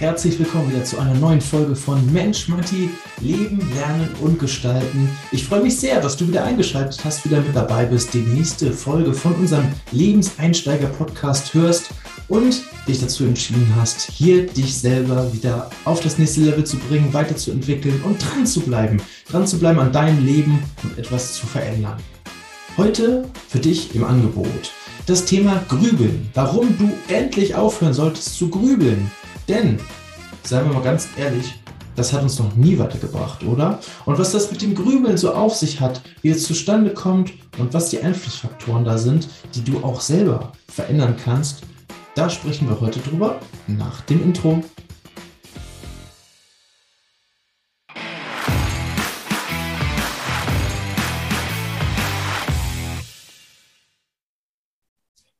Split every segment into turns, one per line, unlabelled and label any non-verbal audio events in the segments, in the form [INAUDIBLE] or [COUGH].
herzlich willkommen wieder zu einer neuen Folge von Mensch Matti, Leben, Lernen und Gestalten. Ich freue mich sehr, dass du wieder eingeschaltet hast, wieder mit dabei bist, die nächste Folge von unserem Lebenseinsteiger-Podcast hörst und dich dazu entschieden hast, hier dich selber wieder auf das nächste Level zu bringen, weiterzuentwickeln und dran zu bleiben. Dran zu bleiben an deinem Leben und etwas zu verändern. Heute für dich im Angebot das Thema Grübeln. Warum du endlich aufhören solltest zu grübeln. Denn, seien wir mal ganz ehrlich, das hat uns noch nie weitergebracht, oder? Und was das mit dem Grübeln so auf sich hat, wie es zustande kommt und was die Einflussfaktoren da sind, die du auch selber verändern kannst, da sprechen wir heute drüber nach dem Intro.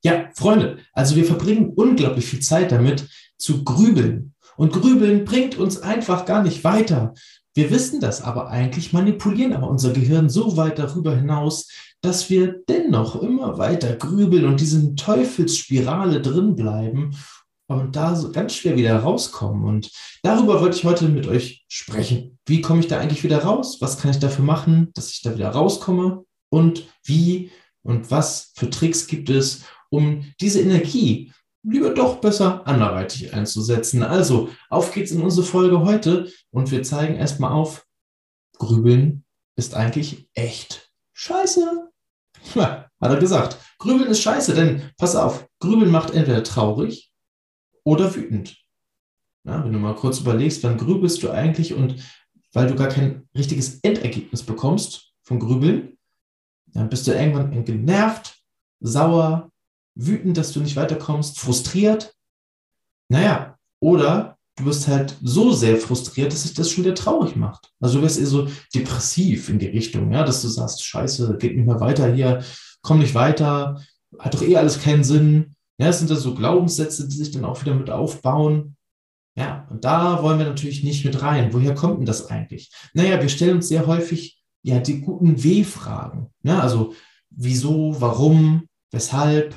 Ja, Freunde, also wir verbringen unglaublich viel Zeit damit zu grübeln. Und grübeln bringt uns einfach gar nicht weiter. Wir wissen das aber eigentlich, manipulieren aber unser Gehirn so weit darüber hinaus, dass wir dennoch immer weiter grübeln und diesen Teufelsspirale drin bleiben und da so ganz schwer wieder rauskommen. Und darüber wollte ich heute mit euch sprechen. Wie komme ich da eigentlich wieder raus? Was kann ich dafür machen, dass ich da wieder rauskomme? Und wie und was für Tricks gibt es, um diese Energie lieber doch besser anderweitig einzusetzen. Also, auf geht's in unsere Folge heute und wir zeigen erstmal auf, Grübeln ist eigentlich echt scheiße. Ja, hat er gesagt. Grübeln ist scheiße, denn pass auf, Grübeln macht entweder traurig oder wütend. Ja, wenn du mal kurz überlegst, wann grübelst du eigentlich und weil du gar kein richtiges Endergebnis bekommst vom Grübeln, dann bist du irgendwann genervt, sauer, wütend, dass du nicht weiterkommst, frustriert. Naja, oder du bist halt so sehr frustriert, dass sich das schon wieder traurig macht. Also du wirst eher so depressiv in die Richtung, ja, dass du sagst, scheiße, geht nicht mehr weiter hier, komm nicht weiter, hat doch eh alles keinen Sinn. Ja, es sind da so Glaubenssätze, die sich dann auch wieder mit aufbauen. Ja, und da wollen wir natürlich nicht mit rein. Woher kommt denn das eigentlich? Naja, wir stellen uns sehr häufig ja die guten W-Fragen. Ja, also wieso, warum, weshalb,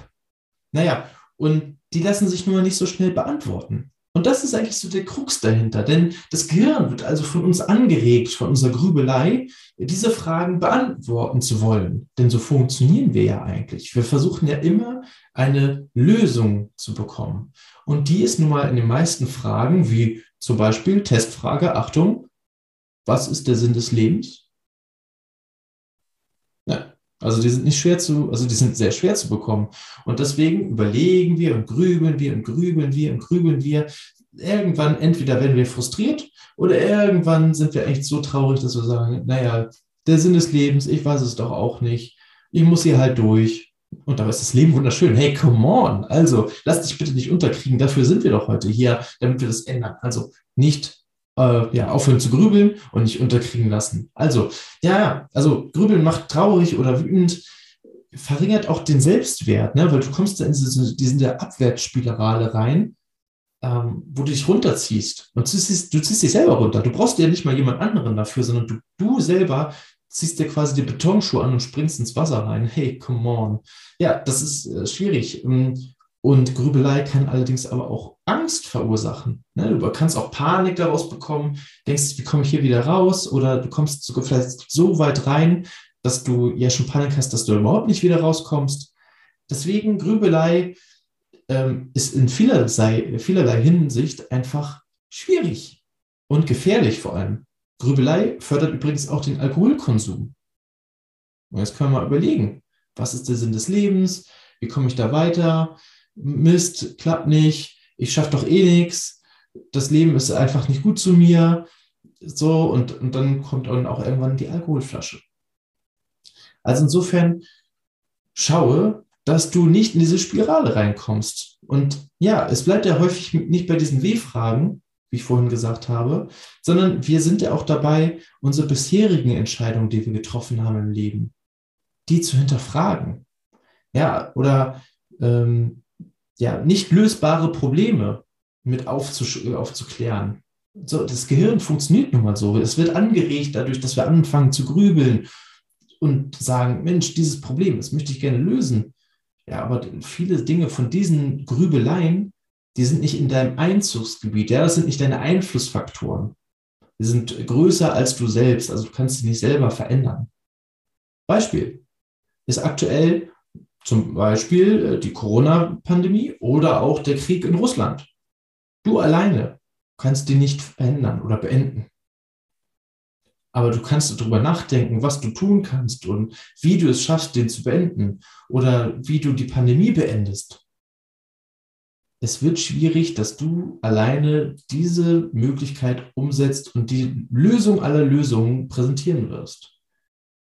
naja, und die lassen sich nur nicht so schnell beantworten. Und das ist eigentlich so der Krux dahinter, denn das Gehirn wird also von uns angeregt, von unserer Grübelei, diese Fragen beantworten zu wollen. Denn so funktionieren wir ja eigentlich. Wir versuchen ja immer eine Lösung zu bekommen. Und die ist nun mal in den meisten Fragen, wie zum Beispiel Testfrage, Achtung, was ist der Sinn des Lebens? Also die sind nicht schwer zu, also die sind sehr schwer zu bekommen. Und deswegen überlegen wir und grübeln wir und grübeln wir und grübeln wir. Irgendwann entweder werden wir frustriert oder irgendwann sind wir echt so traurig, dass wir sagen, naja, der Sinn des Lebens, ich weiß es doch auch nicht. Ich muss hier halt durch. Und dabei ist das Leben wunderschön. Hey, come on. Also, lass dich bitte nicht unterkriegen. Dafür sind wir doch heute hier, damit wir das ändern. Also, nicht äh, ja, aufhören zu grübeln und nicht unterkriegen lassen. Also, ja, also grübeln macht traurig oder wütend, verringert auch den Selbstwert, ne? weil du kommst da in diese, diese Abwärtsspirale rein, ähm, wo du dich runterziehst. Und du ziehst, du ziehst dich selber runter. Du brauchst ja nicht mal jemand anderen dafür, sondern du, du selber ziehst dir quasi die Betonschuhe an und springst ins Wasser rein. Hey, come on. Ja, das ist äh, schwierig. Ähm, und Grübelei kann allerdings aber auch Angst verursachen. Ne? Du kannst auch Panik daraus bekommen, denkst, wie komme ich hier wieder raus? Oder du kommst sogar vielleicht so weit rein, dass du ja schon Panik hast, dass du überhaupt nicht wieder rauskommst. Deswegen Grübelei ähm, ist in vielerlei, vielerlei Hinsicht einfach schwierig und gefährlich vor allem. Grübelei fördert übrigens auch den Alkoholkonsum. Und jetzt können wir mal überlegen, was ist der Sinn des Lebens? Wie komme ich da weiter? Mist, klappt nicht, ich schaffe doch eh nichts, das Leben ist einfach nicht gut zu mir. So, und, und dann kommt dann auch irgendwann die Alkoholflasche. Also insofern schaue, dass du nicht in diese Spirale reinkommst. Und ja, es bleibt ja häufig nicht bei diesen W-Fragen, wie ich vorhin gesagt habe, sondern wir sind ja auch dabei, unsere bisherigen Entscheidungen, die wir getroffen haben im Leben, die zu hinterfragen. Ja, oder ähm, ja, nicht lösbare Probleme mit aufzuklären. So, das Gehirn funktioniert nun mal so. Es wird angeregt dadurch, dass wir anfangen zu grübeln und sagen, Mensch, dieses Problem, das möchte ich gerne lösen. Ja, aber viele Dinge von diesen Grübeleien Die sind nicht in deinem Einzugsgebiet, ja, das sind nicht deine Einflussfaktoren. Die sind größer als du selbst, also du kannst sie nicht selber verändern. Beispiel ist aktuell zum Beispiel äh, die Corona-Pandemie oder auch der Krieg in Russland. Du alleine kannst die nicht verändern oder beenden. Aber du kannst darüber nachdenken, was du tun kannst und wie du es schaffst, den zu beenden oder wie du die Pandemie beendest. Es wird schwierig, dass du alleine diese Möglichkeit umsetzt und die Lösung aller Lösungen präsentieren wirst.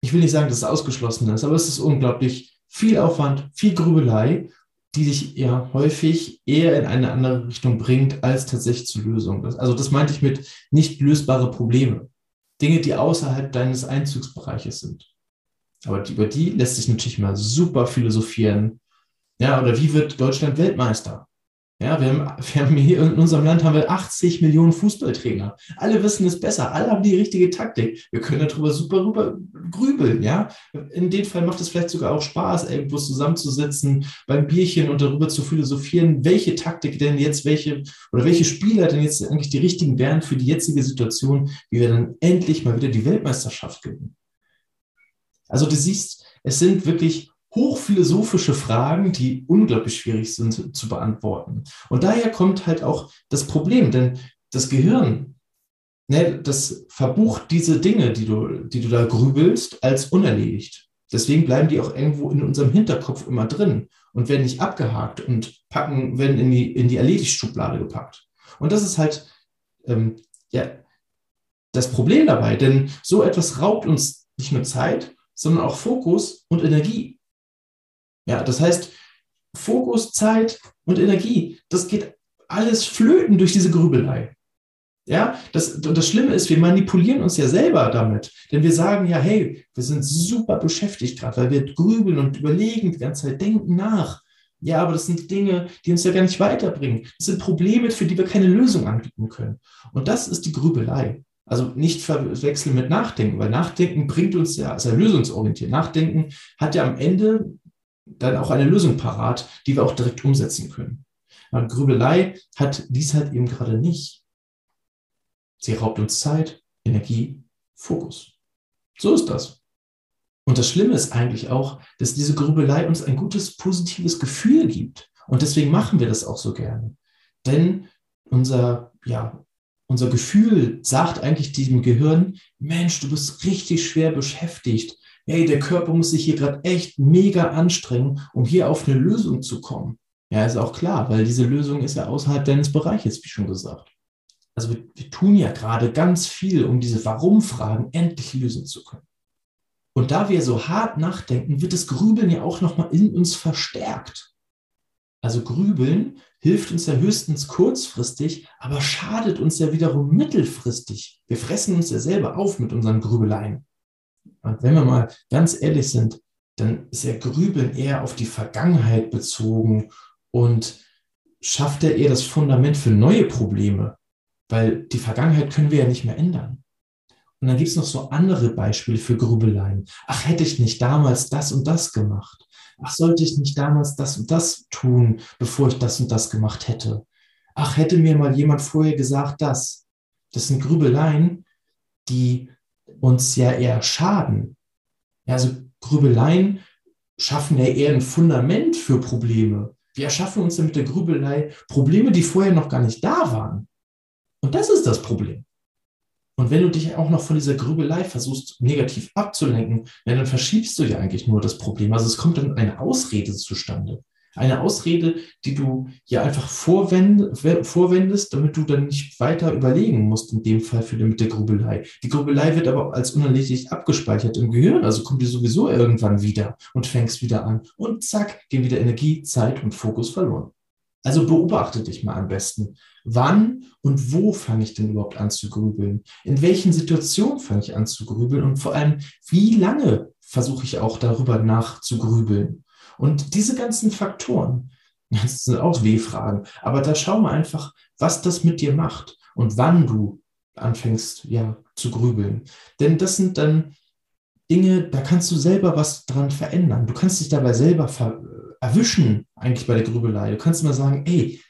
Ich will nicht sagen, dass es ausgeschlossen ist, aber es ist unglaublich viel Aufwand, viel Grübelei, die dich ja häufig eher in eine andere Richtung bringt, als tatsächlich zur Lösung. also das meinte ich mit nicht lösbare Probleme. Dinge, die außerhalb deines Einzugsbereiches sind. Aber über die lässt sich natürlich mal super philosophieren. Ja, oder wie wird Deutschland Weltmeister? Ja, wir haben, [LAUGHS] wir haben hier in unserem Land haben wir 80 Millionen Fußballtrainer. Alle wissen es besser. Alle haben die richtige Taktik. Wir können darüber super rüber grübeln. Ja, in dem Fall macht es vielleicht sogar auch Spaß, irgendwo zusammenzusitzen beim Bierchen und darüber zu philosophieren, welche Taktik denn jetzt welche oder welche Spieler denn jetzt eigentlich die richtigen wären für die jetzige Situation, wie wir dann endlich mal wieder die Weltmeisterschaft gewinnen. Also du siehst, es sind wirklich hochphilosophische Fragen, die unglaublich schwierig sind zu beantworten. Und daher kommt halt auch das Problem, denn das Gehirn, ne, das verbucht diese Dinge, die du, die du da grübelst, als unerledigt. Deswegen bleiben die auch irgendwo in unserem Hinterkopf immer drin und werden nicht abgehakt und packen, werden in die, in die Erledigt-Schublade gepackt. Und das ist halt ähm, ja, das Problem dabei, denn so etwas raubt uns nicht nur Zeit, sondern auch Fokus und Energie. Ja, das heißt, Fokus, Zeit und Energie, das geht alles flöten durch diese Grübelei. Ja, das, und das Schlimme ist, wir manipulieren uns ja selber damit. Denn wir sagen ja, hey, wir sind super beschäftigt gerade, weil wir grübeln und überlegen, die ganze Zeit denken nach. Ja, aber das sind Dinge, die uns ja gar nicht weiterbringen. Das sind Probleme, für die wir keine Lösung anbieten können. Und das ist die Grübelei. Also nicht verwechseln mit Nachdenken, weil Nachdenken bringt uns ja, ist ja lösungsorientiert. Nachdenken hat ja am Ende dann auch eine Lösung parat, die wir auch direkt umsetzen können. Und Grübelei hat dies halt eben gerade nicht. Sie raubt uns Zeit, Energie, Fokus. So ist das. Und das Schlimme ist eigentlich auch, dass diese Grübelei uns ein gutes, positives Gefühl gibt. Und deswegen machen wir das auch so gerne. Denn unser, ja, unser Gefühl sagt eigentlich diesem Gehirn, Mensch, du bist richtig schwer beschäftigt hey, der Körper muss sich hier gerade echt mega anstrengen, um hier auf eine Lösung zu kommen. Ja, ist auch klar, weil diese Lösung ist ja außerhalb deines Bereiches, wie schon gesagt. Also wir, wir tun ja gerade ganz viel, um diese Warum-Fragen endlich lösen zu können. Und da wir so hart nachdenken, wird das Grübeln ja auch nochmal in uns verstärkt. Also Grübeln hilft uns ja höchstens kurzfristig, aber schadet uns ja wiederum mittelfristig. Wir fressen uns ja selber auf mit unseren Grübeleien. Und wenn wir mal ganz ehrlich sind, dann ist er Grübeln eher auf die Vergangenheit bezogen und schafft er eher das Fundament für neue Probleme, weil die Vergangenheit können wir ja nicht mehr ändern. Und dann gibt es noch so andere Beispiele für Grübeleien. Ach, hätte ich nicht damals das und das gemacht? Ach, sollte ich nicht damals das und das tun, bevor ich das und das gemacht hätte? Ach, hätte mir mal jemand vorher gesagt, das. Das sind Grübeleien, die uns ja eher schaden. Ja, also Grübeleien schaffen ja eher ein Fundament für Probleme. Wir erschaffen uns ja mit der Grübelei Probleme, die vorher noch gar nicht da waren. Und das ist das Problem. Und wenn du dich auch noch von dieser Grübelei versuchst, negativ abzulenken, dann verschiebst du ja eigentlich nur das Problem. Also es kommt dann eine Ausrede zustande. Eine Ausrede, die du ja einfach vorwendest, damit du dann nicht weiter überlegen musst, in dem Fall für mit der Grübelei. Die Grübelei wird aber als unerledigt abgespeichert im Gehirn, also kommt die sowieso irgendwann wieder und fängst wieder an. Und zack, gehen wieder Energie, Zeit und Fokus verloren. Also beobachte dich mal am besten. Wann und wo fange ich denn überhaupt an zu grübeln? In welchen Situationen fange ich an zu grübeln? Und vor allem, wie lange versuche ich auch darüber nachzugrübeln? Und diese ganzen Faktoren, [LAUGHS] das sind auch W-Fragen, aber da schau mal einfach, was das mit dir macht und wann du anfängst, ja, zu grübeln. Denn das sind dann Dinge, da kannst du selber was dran verändern. Du kannst dich dabei selber erwischen, eigentlich bei der Grübelei. Du kannst mal sagen, ey,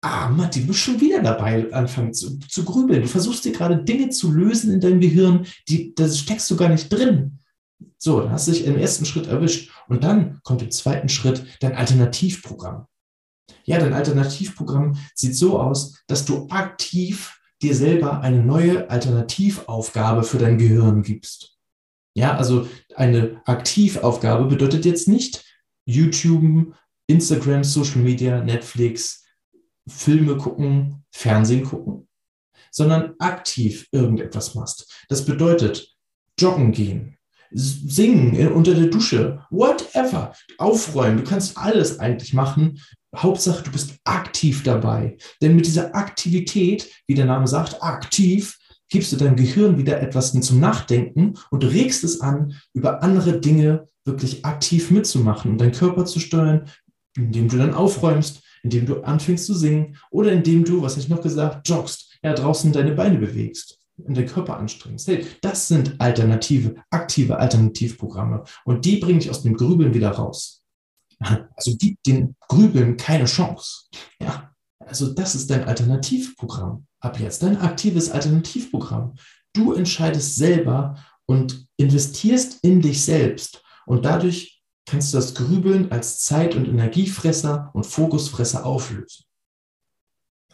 ah, Matti, du bist schon wieder dabei, anfangen zu, zu grübeln. Du versuchst dir gerade Dinge zu lösen in deinem Gehirn, die, da steckst du gar nicht drin. So, dann hast du dich im ersten Schritt erwischt. Und dann kommt im zweiten Schritt dein Alternativprogramm. Ja, dein Alternativprogramm sieht so aus, dass du aktiv dir selber eine neue Alternativaufgabe für dein Gehirn gibst. Ja, also eine Aktivaufgabe bedeutet jetzt nicht YouTube, Instagram, Social Media, Netflix, Filme gucken, Fernsehen gucken, sondern aktiv irgendetwas machst. Das bedeutet joggen gehen, singen unter der Dusche, whatever, aufräumen. Du kannst alles eigentlich machen. Hauptsache, du bist aktiv dabei. Denn mit dieser Aktivität, wie der Name sagt, aktiv, gibst du deinem Gehirn wieder etwas zum Nachdenken und regst es an, über andere Dinge wirklich aktiv mitzumachen und deinen Körper zu steuern, indem du dann aufräumst, indem du anfängst zu singen oder indem du, was ich noch gesagt, joggst, ja, draußen deine Beine bewegst und den Körper anstrengst. Hey, das sind alternative, aktive Alternativprogramme und die bringen dich aus dem Grübeln wieder raus. Also gib den Grübeln keine Chance. Ja, also das ist dein Alternativprogramm ab jetzt, dein aktives Alternativprogramm. Du entscheidest selber und investierst in dich selbst und dadurch kannst du das Grübeln als Zeit- und Energiefresser und Fokusfresser auflösen.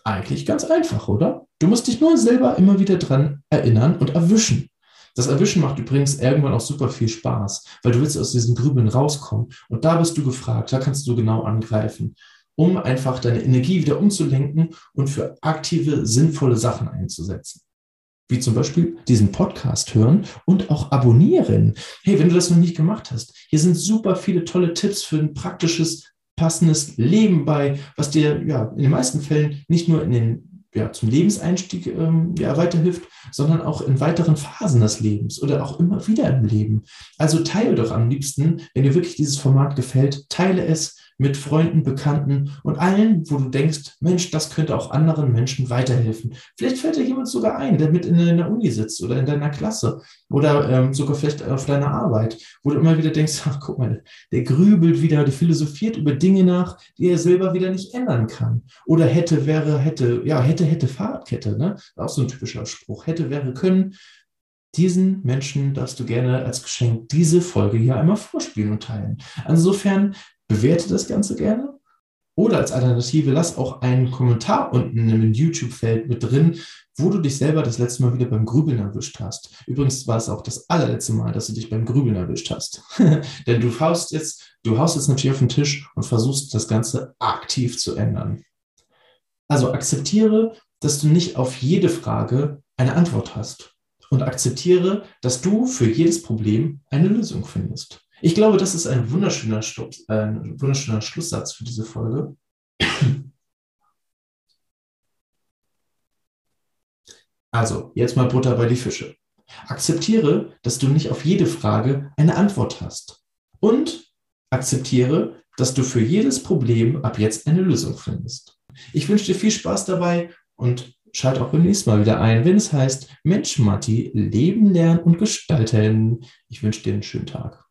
Eigentlich ganz einfach, oder? Du musst dich nur selber immer wieder dran erinnern und erwischen. Das Erwischen macht übrigens irgendwann auch super viel Spaß, weil du willst aus diesen Grübeln rauskommen. Und da bist du gefragt, da kannst du genau angreifen, um einfach deine Energie wieder umzulenken und für aktive, sinnvolle Sachen einzusetzen wie zum Beispiel diesen Podcast hören und auch abonnieren. Hey, wenn du das noch nicht gemacht hast, hier sind super viele tolle Tipps für ein praktisches, passendes Leben bei, was dir ja in den meisten Fällen nicht nur in den ja, zum Lebenseinstieg ähm, ja, weiterhilft, sondern auch in weiteren Phasen des Lebens oder auch immer wieder im Leben. Also teile doch am liebsten, wenn dir wirklich dieses Format gefällt, teile es, mit Freunden, Bekannten und allen, wo du denkst, Mensch, das könnte auch anderen Menschen weiterhelfen. Vielleicht fällt dir jemand sogar ein, der mit in der Uni sitzt oder in deiner Klasse oder ähm, sogar vielleicht auf deiner Arbeit, wo du immer wieder denkst, ach, guck mal, der grübelt wieder, der philosophiert über Dinge nach, die er selber wieder nicht ändern kann. Oder hätte, wäre, hätte, ja, hätte, hätte Fahrradkette, ne? Auch so ein typischer Spruch. Hätte, wäre, können diesen Menschen darfst du gerne als Geschenk diese Folge hier einmal vorspielen und teilen. Insofern bewerte das Ganze gerne. Oder als Alternative, lass auch einen Kommentar unten im YouTube-Feld mit drin, wo du dich selber das letzte Mal wieder beim Grübeln erwischt hast. Übrigens war es auch das allerletzte Mal, dass du dich beim Grübeln erwischt hast. [LAUGHS] Denn du haust jetzt, du haust jetzt natürlich auf den Tisch und versuchst das Ganze aktiv zu ändern. Also akzeptiere, dass du nicht auf jede Frage eine Antwort hast. Und akzeptiere, dass du für jedes Problem eine Lösung findest. Ich glaube, das ist ein wunderschöner, Schluss, ein wunderschöner Schlusssatz für diese Folge. Also, jetzt mal Butter bei die Fische. Akzeptiere, dass du nicht auf jede Frage eine Antwort hast. Und akzeptiere, dass du für jedes Problem ab jetzt eine Lösung findest. Ich wünsche dir viel Spaß dabei und schalt auch beim nächsten Mal wieder ein, wenn es heißt Mensch, Matti, Leben lernen und gestalten. Ich wünsche dir einen schönen Tag.